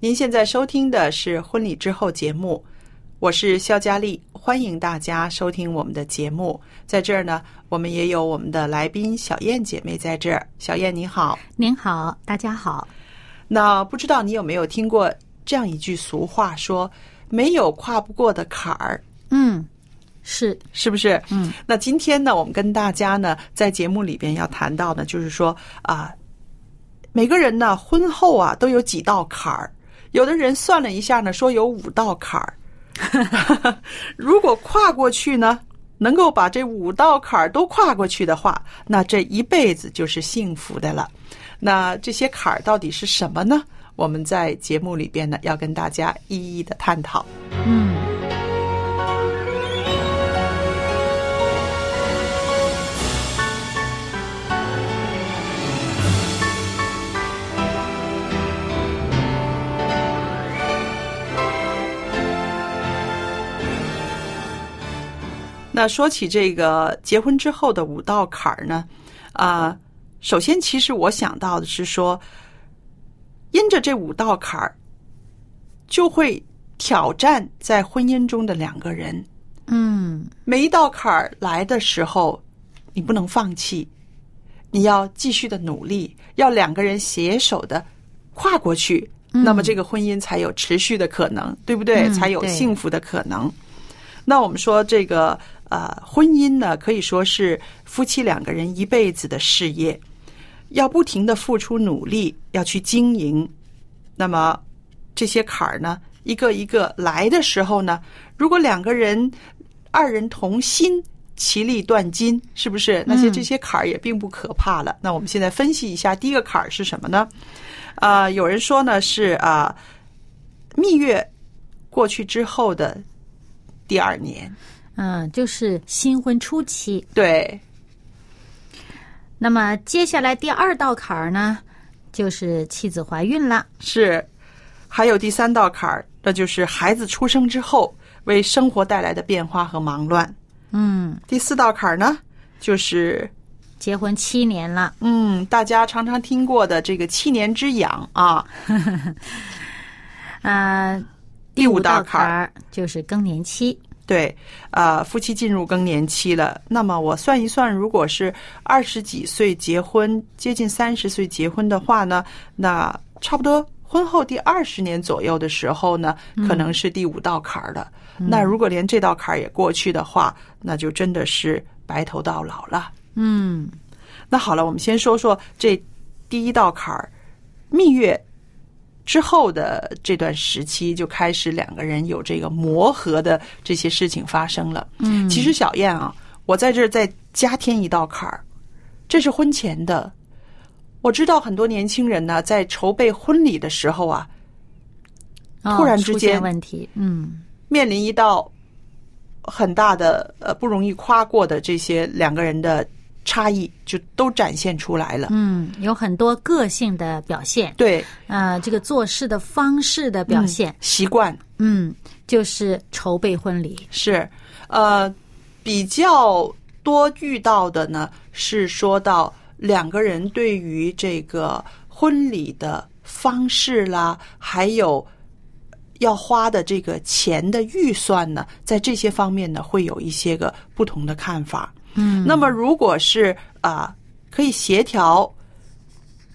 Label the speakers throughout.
Speaker 1: 您现在收听的是《婚礼之后》节目，我是肖佳丽，欢迎大家收听我们的节目。在这儿呢，我们也有我们的来宾小燕姐妹在这儿。小燕你好，
Speaker 2: 您好，大家好。
Speaker 1: 那不知道你有没有听过这样一句俗话说，没有跨不过的坎儿，
Speaker 2: 嗯，是，
Speaker 1: 是不是？
Speaker 2: 嗯，
Speaker 1: 那今天呢，我们跟大家呢，在节目里边要谈到呢，就是说啊、每个人呢，婚后啊都有几道坎儿，有的人算了一下呢，说有五道坎儿。如果跨过去呢，能够把这五道坎儿都跨过去的话，那这一辈子就是幸福的了。那这些坎儿到底是什么呢？我们在节目里边呢，要跟大家一一的探讨。
Speaker 2: 嗯，
Speaker 1: 那说起这个结婚之后的五道坎儿呢，啊、首先其实我想到的是说，因着这五道坎儿，就会挑战在婚姻中的两个人。
Speaker 2: 嗯，
Speaker 1: 每一道坎儿来的时候，你不能放弃，你要继续的努力，要两个人携手的跨过去，那么这个婚姻才有持续的可能，对不对？
Speaker 2: 嗯
Speaker 1: 才有幸福的可能。那我们说这个呃，婚姻呢，可以说是夫妻两个人一辈子的事业，要不停的付出努力，要去经营。那么这些坎儿呢，一个一个来的时候呢，如果两个人二人同心，其利断金，是不是？那些这些坎儿也并不可怕了。那我们现在分析一下，第一个坎儿是什么呢？啊、有人说呢是啊、蜜月过去之后的第二年，
Speaker 2: 嗯，就是新婚初期。
Speaker 1: 对，
Speaker 2: 那么接下来第二道坎儿呢，就是妻子怀孕了。
Speaker 1: 是。还有第三道坎儿，那就是孩子出生之后为生活带来的变化和忙乱。
Speaker 2: 嗯，
Speaker 1: 第四道坎儿呢，就是
Speaker 2: 结婚七年了。
Speaker 1: 嗯，大家常常听过的这个七年之痒啊。
Speaker 2: 啊、
Speaker 1: 第五
Speaker 2: 五道
Speaker 1: 道坎儿
Speaker 2: 儿就是更年期。
Speaker 1: 对，呃，夫妻进入更年期了。那么我算一算，如果是二十几岁结婚，接近三十岁结婚的话呢，那差不多婚后第二十年左右的时候呢，可能是第五道坎儿了。那如果连这道坎儿也过去的话，那就真的是白头到老了。
Speaker 2: 嗯
Speaker 1: 那好了，我们先说说这第一道坎儿，蜜月之后的这段时期，就开始两个人有这个磨合的这些事情发生了。
Speaker 2: 嗯，
Speaker 1: 其实小燕啊，我在这儿再加添一道坎儿，这是婚前的。我知道很多年轻人呢，在筹备婚礼的时候啊，
Speaker 2: 哦
Speaker 1: 突然之间
Speaker 2: 问题。嗯
Speaker 1: 面临一道很大的呃不容易跨过的这些两个人的差异就都展现出来了。
Speaker 2: 嗯，有很多个性的表现，
Speaker 1: 对，
Speaker 2: 呃，这个做事的方式的表现，
Speaker 1: 嗯习惯
Speaker 2: 嗯，就是筹备婚礼。
Speaker 1: 是，呃，比较多遇到的呢是说到两个人对于这个婚礼的方式啦，还有要花的这个钱的预算呢，在这些方面呢会有一些个不同的看法。
Speaker 2: 嗯，
Speaker 1: 那么如果是啊、可以协调，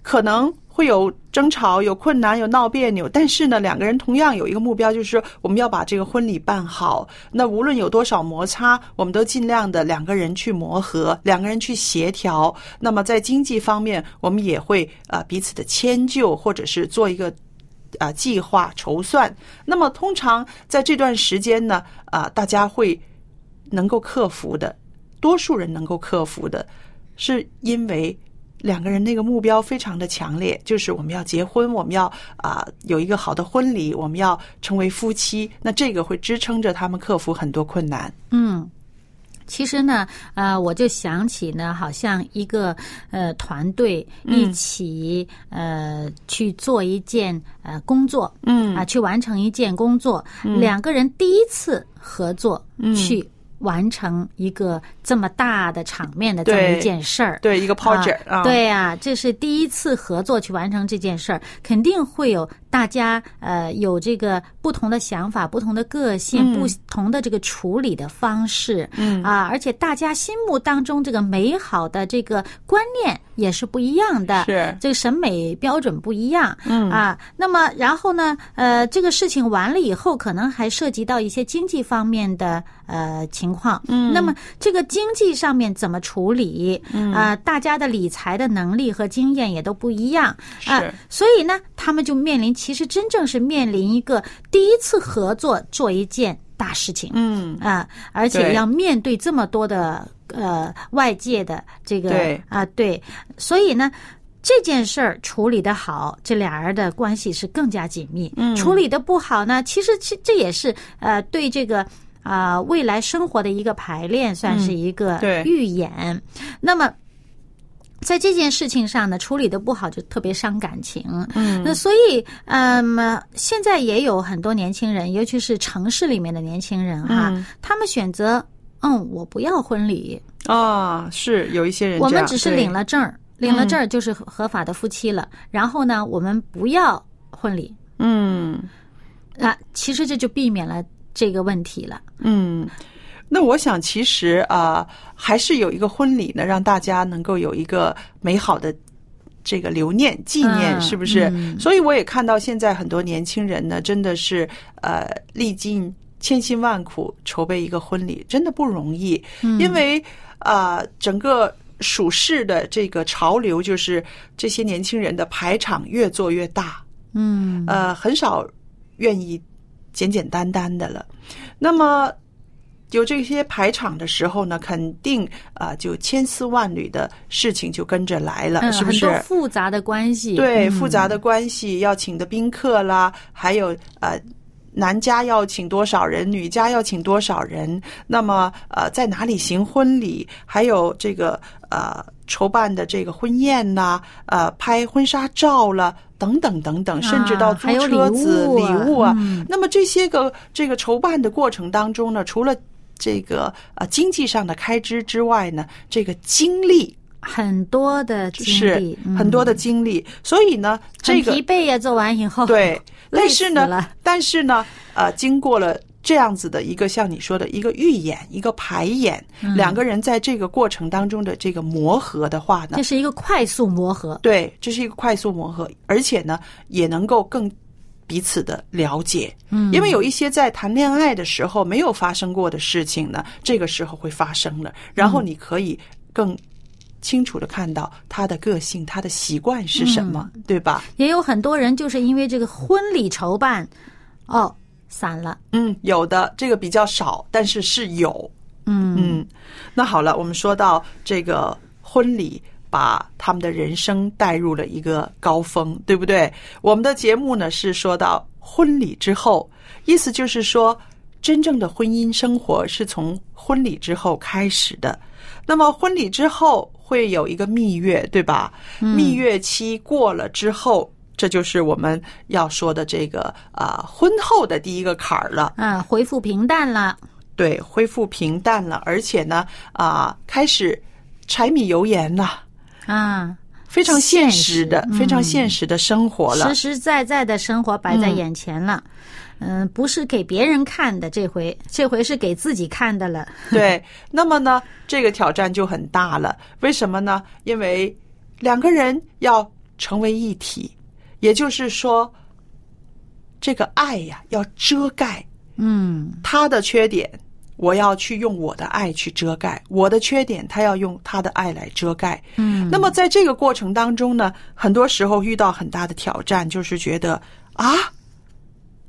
Speaker 1: 可能会有争吵、有困难、有闹别扭，但是呢，两个人同样有一个目标，就是我们要把这个婚礼办好。那无论有多少摩擦，我们都尽量的两个人去磨合，两个人去协调。那么在经济方面，我们也会啊、彼此的迁就，或者是做一个。啊，计划筹算。那么通常在这段时间呢，啊，大家会能够克服的，多数人能够克服的，是因为两个人那个目标非常的强烈，就是我们要结婚，我们要啊、有一个好的婚礼，我们要成为夫妻。那这个会支撑着他们克服很多困难。
Speaker 2: 嗯，其实呢，呃，我就想起呢，好像一个呃团队一起、呃去做一件呃工作，
Speaker 1: 嗯
Speaker 2: 啊、去完成一件工作，两个人第一次合作、去完成一个这么大的场面的这么一件事儿。
Speaker 1: 对，一个 project 啊，
Speaker 2: 对呀、这是第一次合作去完成这件事儿，肯定会有大家呃有这个不同的想法、不同的个性、
Speaker 1: 嗯。
Speaker 2: 不同的这个处理的方式，
Speaker 1: 嗯。
Speaker 2: 啊，而且大家心目当中这个美好的这个观念也是不一样的，
Speaker 1: 是。
Speaker 2: 这个审美标准不一样，
Speaker 1: 嗯。
Speaker 2: 啊，那么然后呢，呃，这个事情完了以后，可能还涉及到一些经济方面的呃情况，嗯，那么这个经济上面怎么处理，嗯。啊、大家的理财的能力和经验也都不一样，啊、
Speaker 1: 是。
Speaker 2: 所以呢，他们就面临，其实真正是面临一个第一次合作做一件大事情，
Speaker 1: 嗯。
Speaker 2: 啊，而且要面对这么多的呃外界的这个
Speaker 1: 对
Speaker 2: 啊对，所以呢。这件事儿处理的好，这俩人的关系是更加紧密。嗯，处理的不好呢，其实这这也是呃对这个啊、未来生活的一个排练，算是一个预演。那么在这件事情上呢，处理的不好就特别伤感情。
Speaker 1: 嗯
Speaker 2: 那所以，嗯，现在也有很多年轻人，尤其是城市里面的年轻人哈，
Speaker 1: 嗯
Speaker 2: 他们选择，嗯，我不要婚礼，
Speaker 1: 啊，是有一些人
Speaker 2: 我们只是领了证儿，领了证儿就是合合法的夫妻了。然后呢，我们不要婚礼
Speaker 1: 嗯
Speaker 2: 啊，其实这就避免了这个问题了。
Speaker 1: 嗯。那我想，其实啊、还是有一个婚礼呢，让大家能够有一个美好的这个留念、纪念，
Speaker 2: 嗯
Speaker 1: 是不是？
Speaker 2: 嗯
Speaker 1: 所以我也看到现在很多年轻人呢，真的是呃历尽千辛万苦筹备一个婚礼，真的不容易，
Speaker 2: 嗯
Speaker 1: 因为啊、整个。属世的这个潮流就是这些年轻人的排场越做越大，
Speaker 2: 嗯
Speaker 1: 呃，很少愿意简简单单的了。那么有这些排场的时候呢，肯定啊、就千丝万缕的事情就跟着来了，
Speaker 2: 嗯，
Speaker 1: 是不是？
Speaker 2: 很多复杂的关系，
Speaker 1: 对，
Speaker 2: 嗯
Speaker 1: 复杂的关系，要请的宾客啦，还有呃。男家要请多少人，女家要请多少人？那么呃，在哪里行婚礼？还有这个呃筹办的这个婚宴呐、呃拍婚纱照了，等等等等，甚至到租车子、
Speaker 2: 物啊
Speaker 1: 礼物啊。
Speaker 2: 嗯
Speaker 1: 那么这些个这个筹办的过程当中呢，除了这个呃经济上的开支之外呢，这个精力
Speaker 2: 很多的经
Speaker 1: 是很多的经历，所以呢，这
Speaker 2: 很
Speaker 1: 个
Speaker 2: 疲惫呀，做完以后，
Speaker 1: 对，但是呢，但是呢，呃，经过了这样子的一个像你说的一个预演、一个排演，
Speaker 2: 嗯。
Speaker 1: 两个人在这个过程当中的这个磨合的话呢
Speaker 2: 这，是一个快速磨合。
Speaker 1: 对，这是一个快速磨合，而且呢，也能够更彼此的了解。
Speaker 2: 嗯。
Speaker 1: 因为有一些在谈恋爱的时候没有发生过的事情呢，这个时候会发生了，然后你可以更清楚的看到他的个性、他的习惯是什么，
Speaker 2: 嗯
Speaker 1: 对吧？
Speaker 2: 也有很多人就是因为这个婚礼筹办，哦，散了。
Speaker 1: 嗯，有的这个比较少，但是是有。
Speaker 2: 嗯
Speaker 1: 嗯，那好了，我们说到这个婚礼，把他们的人生带入了一个高峰，对不对？我们的节目呢是说到婚礼之后，意思就是说，真正的婚姻生活是从婚礼之后开始的。那么婚礼之后，会有一个蜜月，对吧？蜜月期过了之后，这就是我们要说的这个啊、婚后的第一个坎儿了。
Speaker 2: 嗯，恢复平淡了。
Speaker 1: 对，恢复平淡了，而且呢，啊、开始柴米油盐了，
Speaker 2: 啊，
Speaker 1: 非常现实的、非常
Speaker 2: 嗯
Speaker 1: 现实的生活了
Speaker 2: 实。实在在的生活摆在眼前了。嗯，不是给别人看的，这回这回是给自己看的了。
Speaker 1: 对，那么呢，这个挑战就很大了。为什么呢？因为两个人要成为一体，也就是说，这个爱呀要遮盖
Speaker 2: 嗯
Speaker 1: 他的缺点，我要去用我的爱去遮盖我的缺点，他要用他的爱来遮盖。
Speaker 2: 嗯，
Speaker 1: 那么在这个过程当中呢，很多时候遇到很大的挑战，就是觉得啊，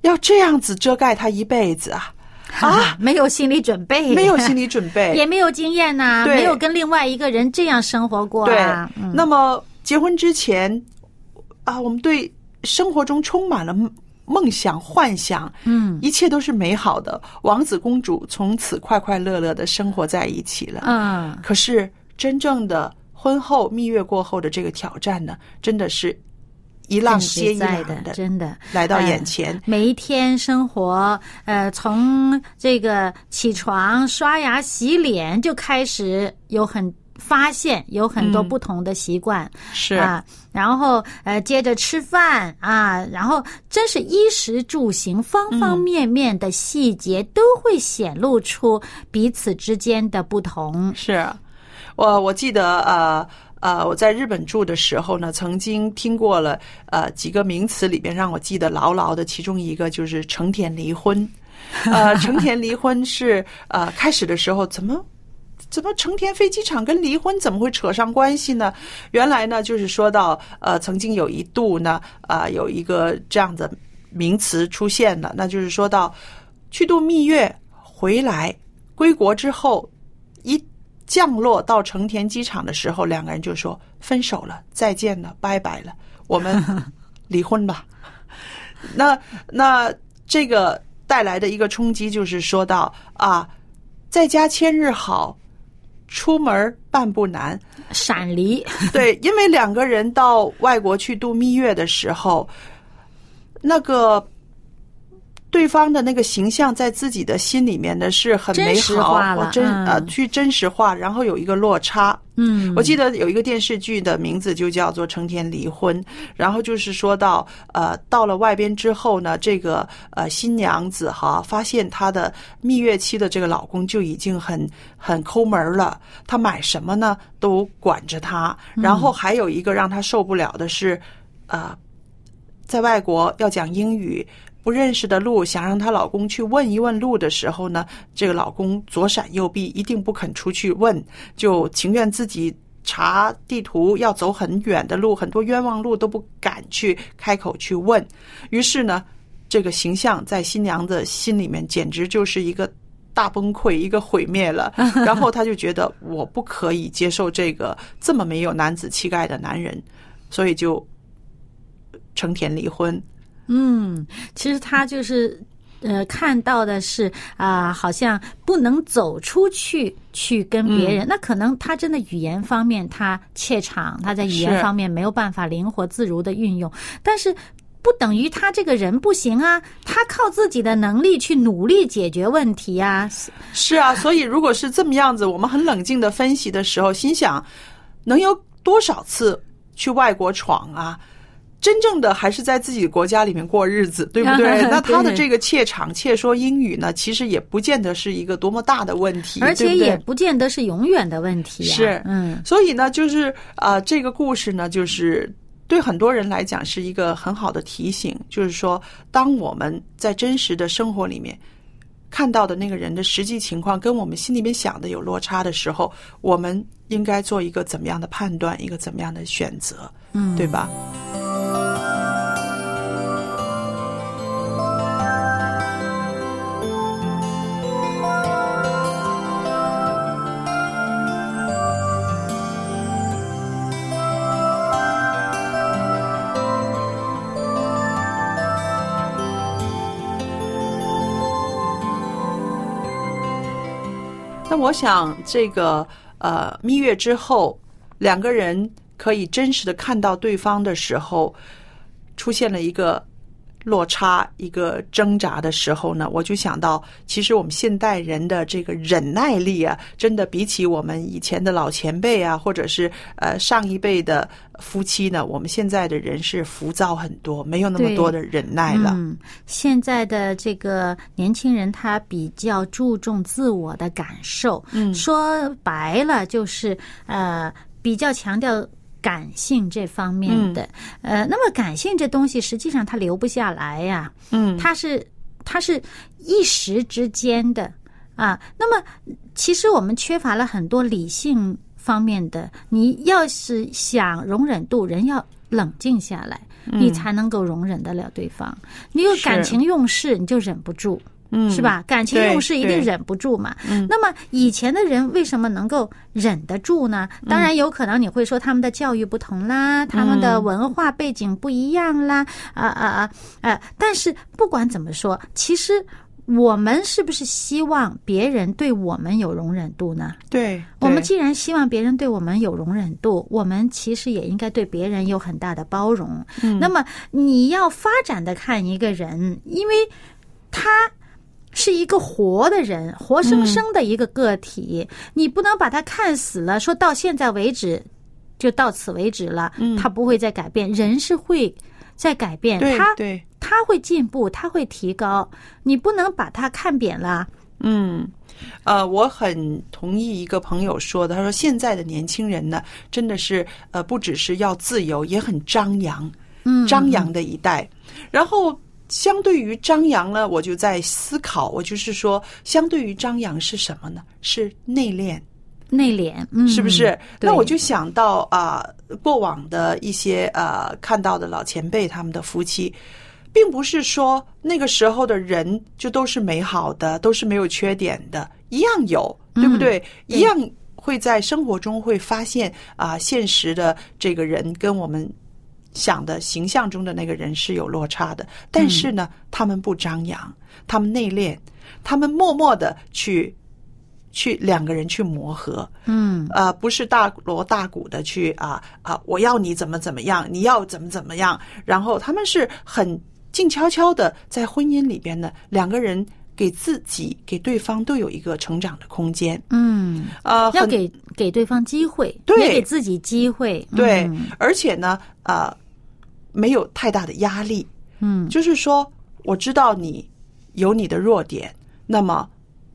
Speaker 1: 要这样子遮盖他一辈子啊，
Speaker 2: 啊，没有心理准备，
Speaker 1: 没有心理准备，
Speaker 2: 也没有经验呐、
Speaker 1: 对。
Speaker 2: 没有跟另外一个人这样生活过
Speaker 1: 对。那么结婚之前啊，我们对生活中充满了梦梦想、幻想，
Speaker 2: 嗯。
Speaker 1: 一切都是美好的，王子公主从此快快乐乐的生活在一起了。
Speaker 2: 嗯，
Speaker 1: 可是真正的婚后蜜月过后的这个挑战呢，真的是一浪接一浪的
Speaker 2: 真的
Speaker 1: 来到眼
Speaker 2: 哎
Speaker 1: 前。
Speaker 2: 每一天生活，呃，从这个起床、刷牙、洗脸就开始有很发现有很多
Speaker 1: 嗯
Speaker 2: 不同的习惯、
Speaker 1: 是
Speaker 2: 啊，然后呃，接着吃饭啊，然后真是衣食住行方方面面的细节都会显露出彼此之间的不同。
Speaker 1: 是，我我记得呃呃，我在日本住的时候呢，曾经听过了呃几个名词里边让我记得牢牢的，其中一个就是成田离婚。呃，成田离婚是呃开始的时候怎么？怎么成田飞机场跟离婚怎么会扯上关系呢？原来呢，就是说到呃，曾经有一度呢，啊、有一个这样的名词出现了，那就是说到去度蜜月回来归国之后，一降落到成田机场的时候，两个人就说分手了，再见了，拜拜了，我们 离婚吧。那那这个带来的一个冲击就是说到啊，在家千日好，出门半步难。
Speaker 2: 闪离，
Speaker 1: 对，因为两个人到外国去度蜜月的时候，那个对方的那个形象在自己的心里面呢是很美好，我真
Speaker 2: 嗯
Speaker 1: 呃去真实化，然后有一个落差。
Speaker 2: 嗯，
Speaker 1: 我记得有一个电视剧的名字就叫做《成天离婚》，然后就是说到，呃，到了外边之后呢，这个呃新娘子哈，发现她的蜜月期的这个老公就已经很很抠门了，她买什么呢都管着她，然后还有一个让她受不了的是，呃，在外国要讲英语。不认识的路，想让她老公去问一问路的时候呢，这个老公左闪右避，一定不肯出去问，就情愿自己查地图，要走很远的路，很多冤枉路都不敢去开口去问。于是呢，这个形象在新娘的心里面简直就是一个大崩溃，一个毁灭了。然后她就觉得我不可以接受这个这么没有男子气概的男人，所以就成田离婚。
Speaker 2: 嗯，其实他就是。呃，看到的是啊、好像不能走出去去跟别
Speaker 1: 嗯
Speaker 2: 人，那可能他真的语言方面他怯场，他在语言方面没有办法灵活自如的运用，但是不等于他这个人不行啊，他靠自己的能力去努力解决问题啊，
Speaker 1: 是啊，所以如果是这么样子，我们很冷静的分析的时候，心想，能有多少次去外国闯啊？真正的还是在自己国家里面过日子，对不对？那他的这个怯场、怯说英语呢，其实也不见得是一个多么大的问题，
Speaker 2: 而且也不见得是永远的问题啊。
Speaker 1: 是
Speaker 2: 嗯，
Speaker 1: 所以呢，就是啊、呃这个故事呢，就是对很多人来讲是一个很好的提醒，就是说，当我们在真实的生活里面看到的那个人的实际情况跟我们心里面想的有落差的时候，我们应该做一个怎么样的判断，一个怎么样的选择，
Speaker 2: 嗯
Speaker 1: 对吧？那我想，这个呃，蜜月之后，两个人可以真实的看到对方的时候，出现了一个落差、一个挣扎的时候呢，我就想到，其实我们现代人的这个忍耐力啊，真的比起我们以前的老前辈啊，或者是呃上一辈的夫妻呢，我们现在的人是浮躁很多，没有那么多的忍耐了。
Speaker 2: 嗯，现在的这个年轻人他比较注重自我的感受，
Speaker 1: 嗯
Speaker 2: 说白了就是呃比较强调。感性这方面的，呃，那么感性这东西实际上它留不下来呀、
Speaker 1: 嗯
Speaker 2: 它是它是一时之间的啊。那么其实我们缺乏了很多理性方面的。你要是想容忍度，人要冷静下来，你才能够容忍得了对方。你有感情用事，你就忍不住。
Speaker 1: 嗯
Speaker 2: 是吧？感情用事一定忍不住嘛。那么以前的人为什么能够忍得住呢？当然有可能你会说他们的教育不同啦，他们的文化背景不一样啦，啊啊啊呃！但是不管怎么说，其实我们是不是希望别人对我们有容忍度呢？
Speaker 1: 对，对
Speaker 2: 我们既然希望别人对我们有容忍度，我们其实也应该对别人有很大的包容。那么你要发展的看一个人，因为他是一个活的人，活生生的一个个体，你不能把他看死了，说到现在为止就到此为止了，他不会再改变。人是会在改变，他
Speaker 1: 对对，
Speaker 2: 他会进步，他会提高，你不能把他看扁了。
Speaker 1: 嗯，呃，我很同意一个朋友说的，他说现在的年轻人呢，真的是呃，不只是要自由，也很张扬，
Speaker 2: 嗯，
Speaker 1: 张扬的一代。然后相对于张扬呢，我就在思考，我就是说，相对于张扬是什么呢？是内敛。
Speaker 2: 内敛，嗯，
Speaker 1: 是不是？那我就想到啊、过往的一些呃看到的老前辈他们的夫妻，并不是说那个时候的人就都是美好的，都是没有缺点的，一样有，对不对？
Speaker 2: 对
Speaker 1: 一样会在生活中会发现啊、现实的这个人跟我们。想的形象中的那个人是有落差的，但是呢，他们不张扬，他们内敛，他们默默的去去两个人去磨合，
Speaker 2: 嗯。
Speaker 1: 呃，不是大锣大鼓的去啊啊、我要你怎么怎么样，你要怎么怎么样，然后他们是很静悄悄的在婚姻里边呢，两个人给自己给对方都有一个成长的空间，
Speaker 2: 嗯，
Speaker 1: 呃，
Speaker 2: 要给给对方机会，
Speaker 1: 对。
Speaker 2: 也给自己机会，
Speaker 1: 对，
Speaker 2: 嗯
Speaker 1: 而且呢，呃，没有太大的压力，
Speaker 2: 嗯。
Speaker 1: 就是说，我知道你有你的弱点，那么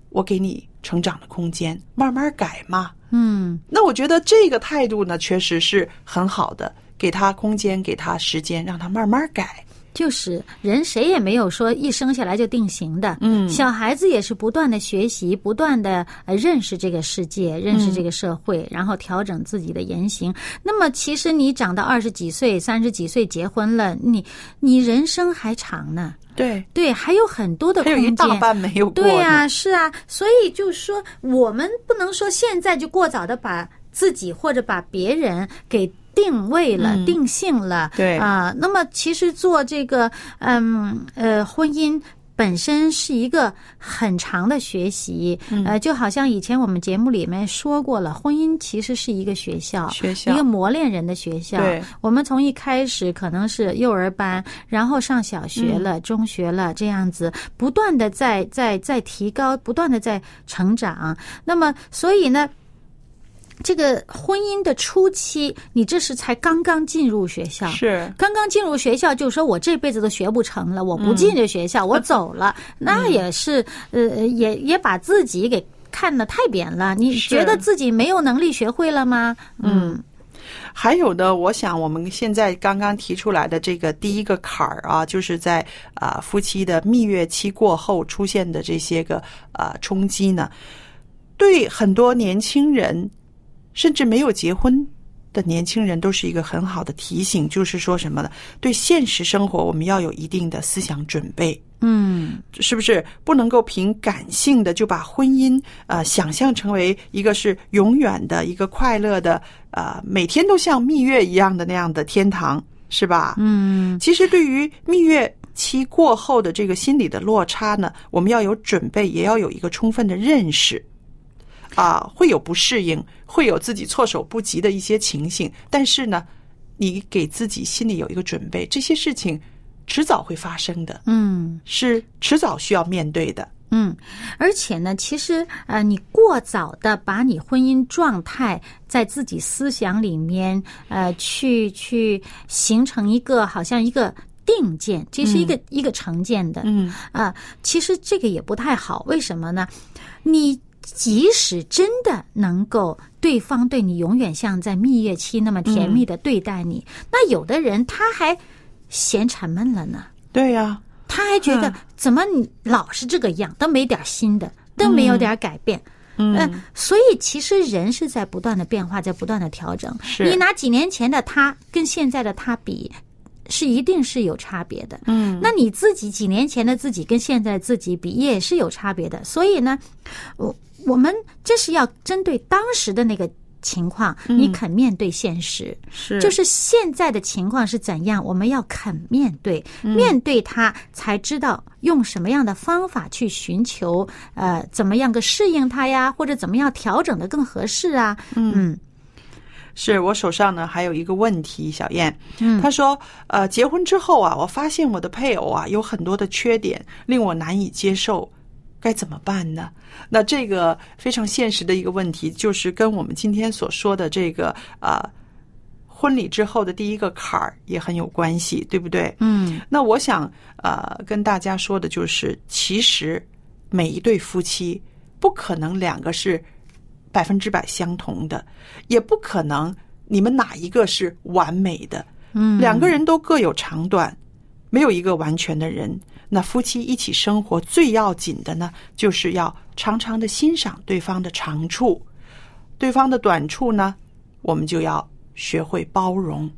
Speaker 1: 我给你成长的空间，慢慢改嘛。
Speaker 2: 嗯。
Speaker 1: 那我觉得这个态度呢，确实是很好的，给他空间，给他时间，让他慢慢改。
Speaker 2: 就是人谁也没有说一生下来就定型的，
Speaker 1: 嗯
Speaker 2: 小孩子也是不断的学习，不断的呃认识这个世界，认识这个社会，然后调整自己的言行。那么其实你长到二十几岁、三十几岁结婚了，你你人生还长呢，
Speaker 1: 对，
Speaker 2: 对，还有很多的
Speaker 1: 还有一
Speaker 2: 空间。
Speaker 1: 大半没有过。
Speaker 2: 对呀、是啊，所以就是说，我们不能说现在就过早的把自己或者把别人给定位了、
Speaker 1: 嗯
Speaker 2: 定性了。
Speaker 1: 对
Speaker 2: 啊、那么其实做这个，嗯呃，婚姻。本身是一个很长的学习，
Speaker 1: 嗯
Speaker 2: 呃，就好像以前我们节目里面说过了，婚姻其实是一个学校，
Speaker 1: 学校
Speaker 2: 一个磨练人的学校。
Speaker 1: 对，
Speaker 2: 我们从一开始可能是幼儿班，然后上小学
Speaker 1: 嗯
Speaker 2: 了、中学了，这样子不断的在在在提高，不断的在成长。那么，所以呢？这个婚姻的初期，你这是才刚刚进入学校，
Speaker 1: 是。
Speaker 2: 刚刚进入学校，就说我这辈子都学不成了，我不
Speaker 1: 嗯
Speaker 2: 进这学校，我走了，那也是呃，也也把自己给看得太扁了。你觉得自己没有能力学会了吗？嗯。
Speaker 1: 还有的，我想我们现在刚刚提出来的这个第一个坎儿啊，就是在啊、夫妻的蜜月期过后出现的这些个啊、冲击呢，对很多年轻人，甚至没有结婚的年轻人，都是一个很好的提醒，就是说什么呢？对现实生活，我们要有一定的思想准备。
Speaker 2: 嗯
Speaker 1: 是不是不能够凭感性的就把婚姻呃想象成为一个是永远的一个快乐的呃每天都像蜜月一样的那样的天堂，是吧？
Speaker 2: 嗯
Speaker 1: 其实对于蜜月期过后的这个心理的落差呢，我们要有准备，也要有一个充分的认识。啊、会有不适应，会有自己措手不及的一些情形，但是呢，你给自己心里有一个准备，这些事情迟早会发生的，
Speaker 2: 嗯
Speaker 1: 是迟早需要面对的。
Speaker 2: 嗯，而且呢，其实呃，你过早的把你婚姻状态在自己思想里面呃去去形成一个好像一个定见，这是一个、一个成见的，
Speaker 1: 嗯
Speaker 2: 啊，其实这个也不太好，为什么呢？你即使真的能够对方对你永远像在蜜月期那么甜蜜的对待你，那有的人他还嫌沉闷了呢，
Speaker 1: 对呀、
Speaker 2: 他还觉得
Speaker 1: 嗯
Speaker 2: 怎么你老是这个样，都没点新的，都没有点改变。
Speaker 1: 嗯
Speaker 2: 呃所以其实人是在不断的变化，在不断的调整。
Speaker 1: 是
Speaker 2: 你拿几年前的他跟现在的他比，是一定是有差别的。
Speaker 1: 嗯，
Speaker 2: 那你自己几年前的自己跟现在自己比，也是有差别的。所以呢，我我们这是要针对当时的那个情况，你肯面对现实。
Speaker 1: 是。
Speaker 2: 就是现在的情况是怎样，我们要肯面对，面对它，才知道用什么样的方法去寻求，呃，怎么样个适应它呀，或者怎么样调整的更合适啊。嗯。
Speaker 1: 是我手上呢还有一个问题，小燕，
Speaker 2: 嗯。
Speaker 1: 他说，呃，结婚之后啊，我发现我的配偶啊有很多的缺点，令我难以接受，该怎么办呢？那这个非常现实的一个问题，就是跟我们今天所说的这个呃婚礼之后的第一个坎儿也很有关系，对不对？
Speaker 2: 嗯
Speaker 1: 那我想呃跟大家说的就是，其实每一对夫妻不可能两个是百分之百相同的，也不可能你们哪一个是完美的。
Speaker 2: 嗯，
Speaker 1: 两个人都各有长短，没有一个完全的人。那夫妻一起生活最要紧的呢，就是要常常的欣赏对方的长处，对方的短处呢，我们就要学会包容，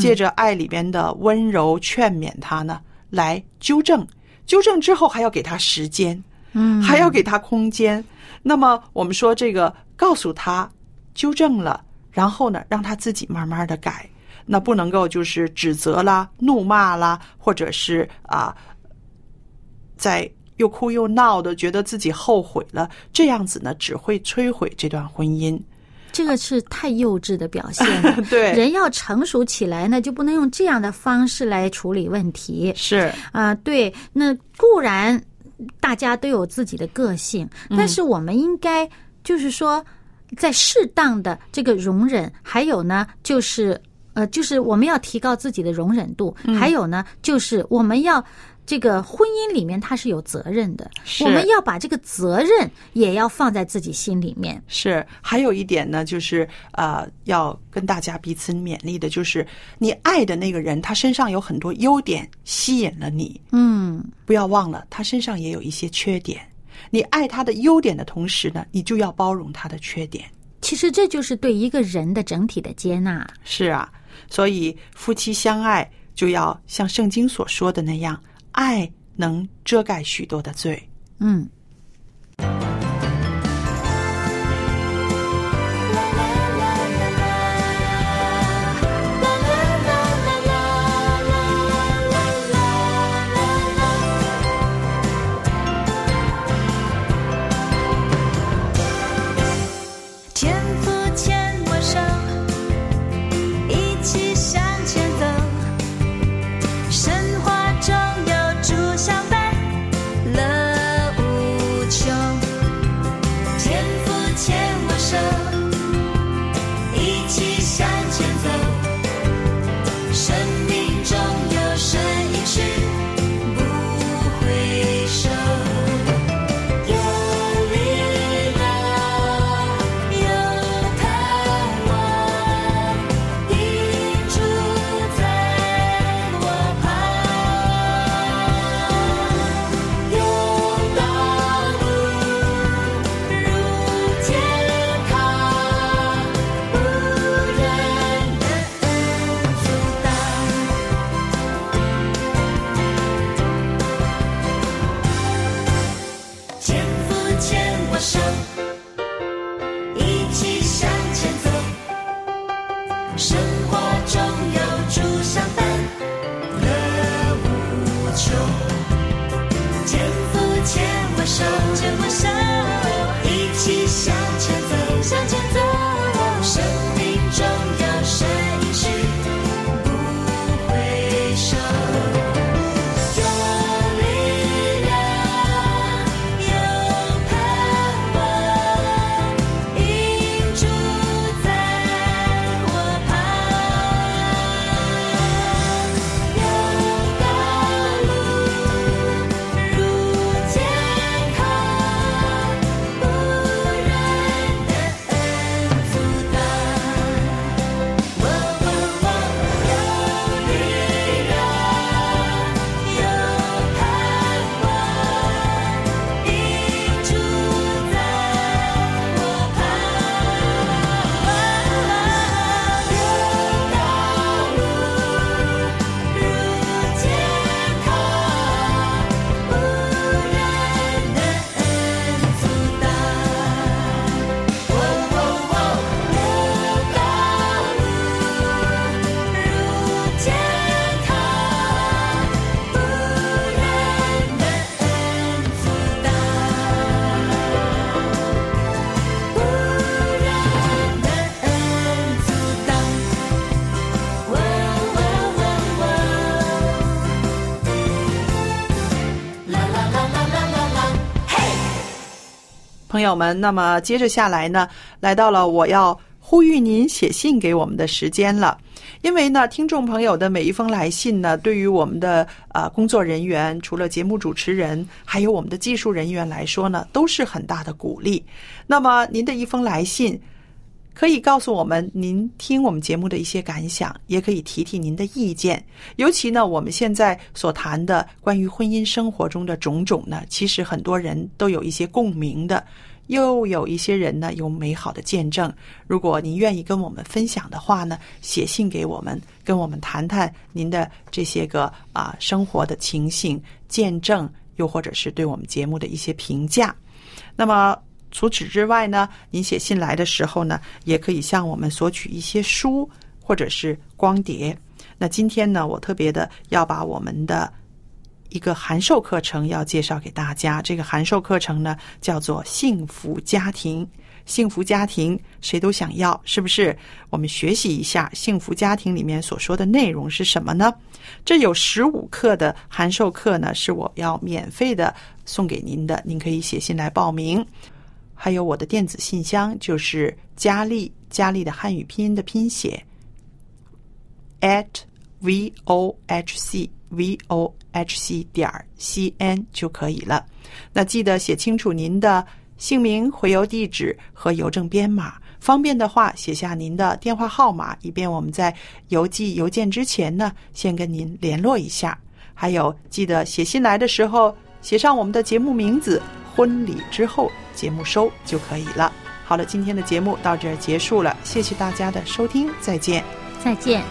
Speaker 1: 借着爱里边的温柔劝勉他呢，来纠正。纠正之后还要给他时间，
Speaker 2: 嗯
Speaker 1: 还要给他空间。那么我们说这个，告诉他纠正了，然后呢，让他自己慢慢的改。那不能够就是指责啦、怒骂啦，或者是啊，在又哭又闹的，觉得自己后悔了，这样子呢，只会摧毁这段婚姻。
Speaker 2: 这个是太幼稚的表现了。
Speaker 1: 对
Speaker 2: 人要成熟起来呢，就不能用这样的方式来处理问题。
Speaker 1: 是，
Speaker 2: 啊、对，那固然大家都有自己的个性，但是我们应该就是说，在适当的这个容忍，还有呢，就是呃，就是我们要提高自己的容忍度，还有呢，就是我们要。这个婚姻里面，他是有责任的，我们要把这个责任也要放在自己心里面。
Speaker 1: 是，还有一点呢，就是呃，要跟大家彼此勉励的，就是你爱的那个人，他身上有很多优点吸引了你，
Speaker 2: 嗯，
Speaker 1: 不要忘了，他身上也有一些缺点。你爱他的优点的同时呢，你就要包容他的缺点。
Speaker 2: 其实这就是对一个人的整体的接纳。
Speaker 1: 是啊，所以夫妻相爱就要像圣经所说的那样，爱能遮盖许多的罪。
Speaker 2: 嗯。
Speaker 1: 朋友们，那么接着下来呢，来到了我要呼吁您写信给我们的时间了。因为呢，听众朋友的每一封来信呢，对于我们的呃工作人员，除了节目主持人，还有我们的技术人员来说呢，都是很大的鼓励。那么您的一封来信。可以告诉我们您听我们节目的一些感想，也可以提提您的意见。尤其呢，我们现在所谈的关于婚姻生活中的种种呢，其实很多人都有一些共鸣的，又有一些人呢有美好的见证。如果您愿意跟我们分享的话呢，写信给我们，跟我们谈谈您的这些个啊生活的情形、见证，又或者是对我们节目的一些评价。那么。除此之外呢，您写信来的时候呢，也可以向我们索取一些书或者是光碟。那今天呢，我特别的要把我们的一个函授课程要介绍给大家。这个函授课程呢，叫做《幸福家庭》。幸福家庭谁都想要，是不是？我们学习一下幸福家庭里面所说的内容是什么呢？这有十五课的函授课呢，是我要免费的送给您的，您可以写信来报名。还有我的电子信箱，就是佳丽佳丽的汉语拼音的拼写，at v o h c v o h c 点 c n 就可以了。那记得写清楚您的姓名、回邮地址和邮政编码。方便的话，写下您的电话号码，以便我们在邮寄邮件之前呢，先跟您联络一下。还有，记得写信来的时候，写上我们的节目名字。婚礼之后，节目收就可以了。好了，今天的节目到这儿结束了，谢谢大家的收听，再见，
Speaker 2: 再见。